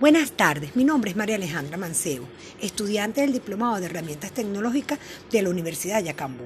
Buenas tardes, mi nombre es María Alejandra Mancebo, estudiante del Diplomado de Herramientas Tecnológicas de la Universidad de Yacambú.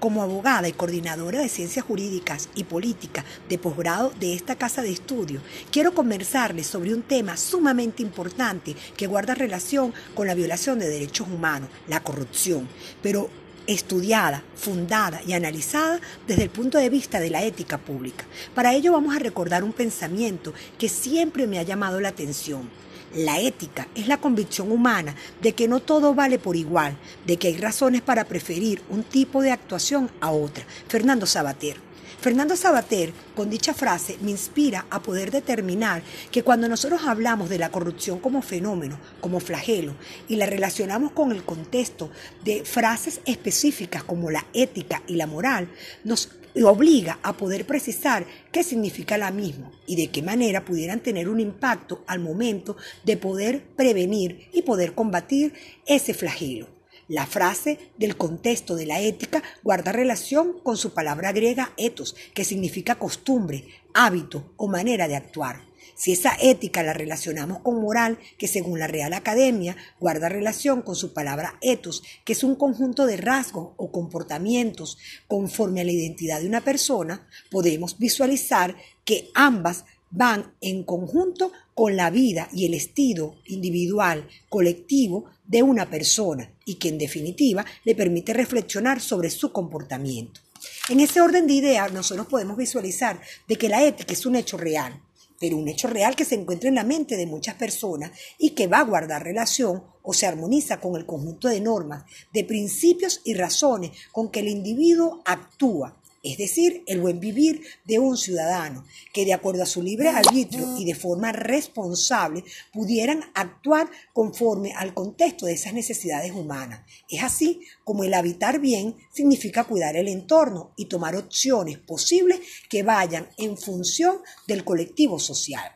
Como abogada y coordinadora de Ciencias Jurídicas y Política de posgrado de esta casa de estudio, quiero conversarles sobre un tema sumamente importante que guarda relación con la violación de derechos humanos, la corrupción, pero estudiada, fundada y analizada desde el punto de vista de la ética pública. Para ello vamos a recordar un pensamiento que siempre me ha llamado la atención la ética es la convicción humana de que no todo vale por igual, de que hay razones para preferir un tipo de actuación a otra. Fernando Sabater. Fernando Sabater, con dicha frase, me inspira a poder determinar que cuando nosotros hablamos de la corrupción como fenómeno, como flagelo, y la relacionamos con el contexto de frases específicas como la ética y la moral, nos obliga a poder precisar qué significa la misma y de qué manera pudieran tener un impacto al momento de poder prevenir y poder combatir ese flagelo. La frase del contexto de la ética guarda relación con su palabra griega ethos, que significa costumbre, hábito o manera de actuar. Si esa ética la relacionamos con moral, que según la Real Academia guarda relación con su palabra ethos, que es un conjunto de rasgos o comportamientos conforme a la identidad de una persona, podemos visualizar que ambas van en conjunto con la vida y el estilo individual, colectivo de una persona y que en definitiva le permite reflexionar sobre su comportamiento. En ese orden de ideas nosotros podemos visualizar de que la ética es un hecho real, pero un hecho real que se encuentra en la mente de muchas personas y que va a guardar relación o se armoniza con el conjunto de normas, de principios y razones con que el individuo actúa es decir, el buen vivir de un ciudadano, que de acuerdo a su libre arbitrio y de forma responsable pudieran actuar conforme al contexto de esas necesidades humanas. Es así como el habitar bien significa cuidar el entorno y tomar opciones posibles que vayan en función del colectivo social.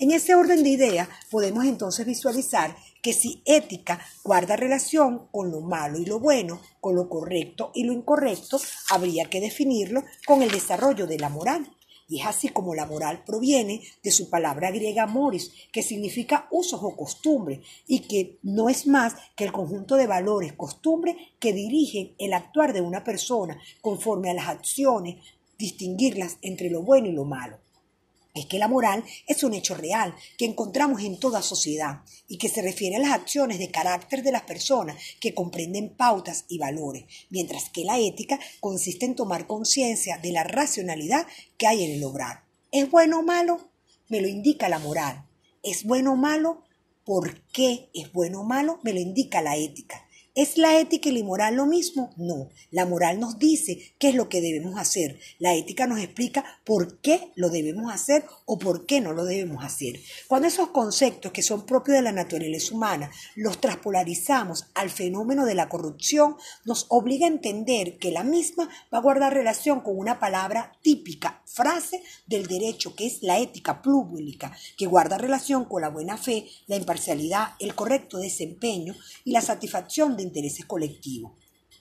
En ese orden de ideas podemos entonces visualizar que si ética guarda relación con lo malo y lo bueno, con lo correcto y lo incorrecto, habría que definirlo con el desarrollo de la moral. Y es así como la moral proviene de su palabra griega moris, que significa usos o costumbres, y que no es más que el conjunto de valores, costumbres que dirigen el actuar de una persona conforme a las acciones, distinguirlas entre lo bueno y lo malo es que la moral es un hecho real que encontramos en toda sociedad y que se refiere a las acciones de carácter de las personas que comprenden pautas y valores, mientras que la ética consiste en tomar conciencia de la racionalidad que hay en el obrar. ¿Es bueno o malo? Me lo indica la moral. ¿Es bueno o malo? ¿Por qué es bueno o malo? Me lo indica la ética. ¿Es la ética y la moral lo mismo? No. La moral nos dice qué es lo que debemos hacer. La ética nos explica por qué lo debemos hacer o por qué no lo debemos hacer. Cuando esos conceptos que son propios de la naturaleza humana los transpolarizamos al fenómeno de la corrupción, nos obliga a entender que la misma va a guardar relación con una palabra típica, frase del derecho que es la ética pública, que guarda relación con la buena fe, la imparcialidad, el correcto desempeño y la satisfacción de intereses colectivos.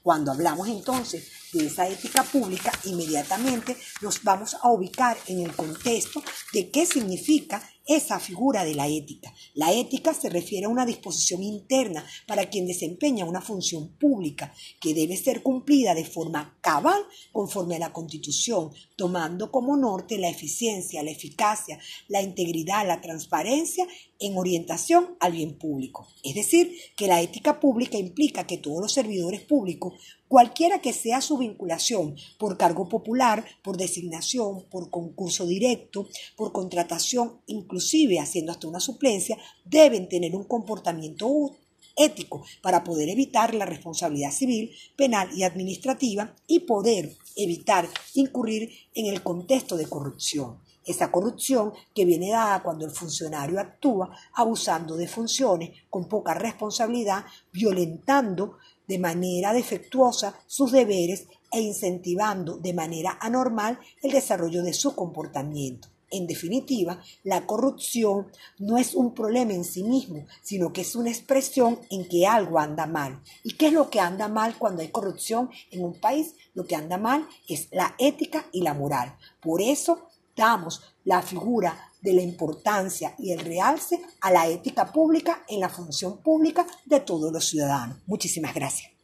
Cuando hablamos entonces de esa ética pública, inmediatamente nos vamos a ubicar en el contexto de qué significa esa figura de la ética. La ética se refiere a una disposición interna para quien desempeña una función pública que debe ser cumplida de forma cabal conforme a la Constitución, tomando como norte la eficiencia, la eficacia, la integridad, la transparencia en orientación al bien público. Es decir, que la ética pública implica que todos los servidores públicos cualquiera que sea su vinculación, por cargo popular, por designación, por concurso directo, por contratación, inclusive haciendo hasta una suplencia, deben tener un comportamiento ético para poder evitar la responsabilidad civil, penal y administrativa y poder evitar incurrir en el contexto de corrupción. Esa corrupción que viene dada cuando el funcionario actúa abusando de funciones con poca responsabilidad, violentando de manera defectuosa sus deberes e incentivando de manera anormal el desarrollo de su comportamiento. En definitiva, la corrupción no es un problema en sí mismo, sino que es una expresión en que algo anda mal. ¿Y qué es lo que anda mal cuando hay corrupción en un país? Lo que anda mal es la ética y la moral. Por eso damos la figura de la importancia y el realce a la ética pública en la función pública de todos los ciudadanos. Muchísimas gracias.